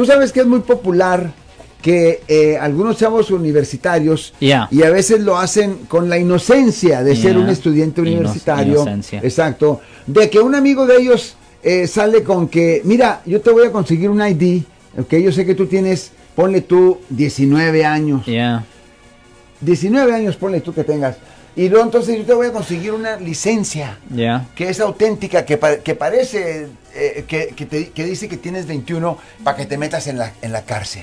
Tú sabes que es muy popular que eh, algunos chavos universitarios Yeah. y a veces lo hacen con la inocencia de ser un estudiante universitario. inocencia. Exacto. De que un amigo de ellos eh, sale con que, mira, yo te voy a conseguir un ID, ok, yo sé que tú tienes, ponle tú 19 años. Yeah. 19 años ponle tú que tengas. Y luego entonces yo te voy a conseguir una licencia Yeah. que es auténtica, que, que parece, eh, que, que te- que dice que tienes 21 para que te metas en la, en la cárcel.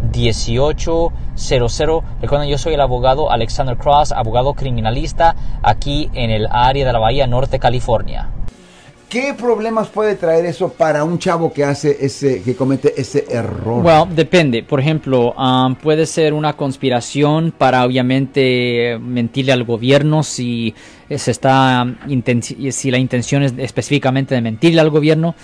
1-800-530-1800. Recuerden, yo soy el abogado Alexander Cross, abogado criminalista aquí en el área de la Bahía Norte, California. ¿Qué problemas puede traer eso para un chavo que hace ese, que comete ese error? Well, depende. Por ejemplo, um, puede ser una conspiración para obviamente mentirle al gobierno si se está um, inten- si la intención es específicamente de mentirle al gobierno.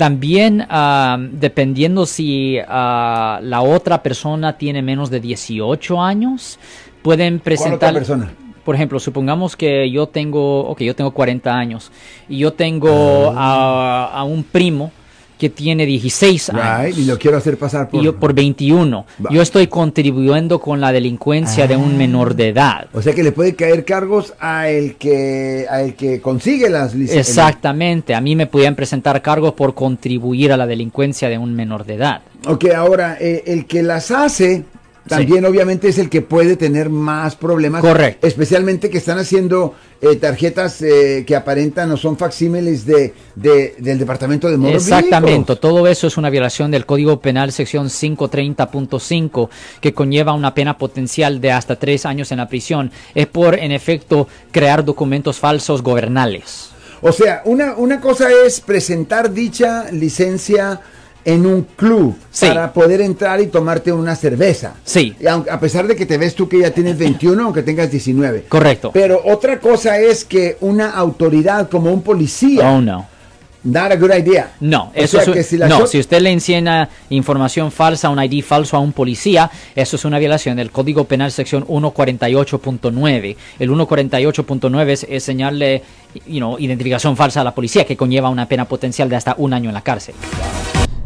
También um, dependiendo si uh, la otra persona tiene menos de 18 años, pueden ¿Cuál presentar otra persona? por ejemplo, supongamos que yo tengo, ok, yo tengo 40 años y yo tengo Ah. a, a un primo que tiene 16 años Right, y lo quiero hacer pasar por... y yo por 21. Va. Yo estoy contribuyendo con la delincuencia de un Ah. menor de edad. O sea que le puede caer cargos a el que, a el que consigue las licencias. Exactamente, a mí me podían presentar cargos por contribuir a la delincuencia de un menor de edad. Ok, ahora, eh, el que las hace también obviamente es el que puede tener más problemas. Correcto. Especialmente que están haciendo eh, tarjetas eh, que aparentan o son facsímiles de, de- del Departamento de Motor Exactamente, todo eso es una violación del Código Penal sección 530.5 que conlleva una pena potencial de hasta tres años en la prisión. Es por, en efecto, crear documentos falsos gobernales. O sea, una, una cosa es presentar dicha licencia en un club Sí. para poder entrar y tomarte una cerveza. Sí. Y aunque- a pesar de que te ves tú que ya tienes 21, aunque tengas 19. Correcto. Pero otra cosa es que una autoridad como un policía, Oh, no. not a good idea. No, O eso sea es si la no, si usted le encienda información falsa, un ID falso a un policía, eso es una violación del Código Penal sección 148.9. El 148.9 es, señalarle you know, identificación falsa a la policía que conlleva una pena potencial de hasta un año en la cárcel.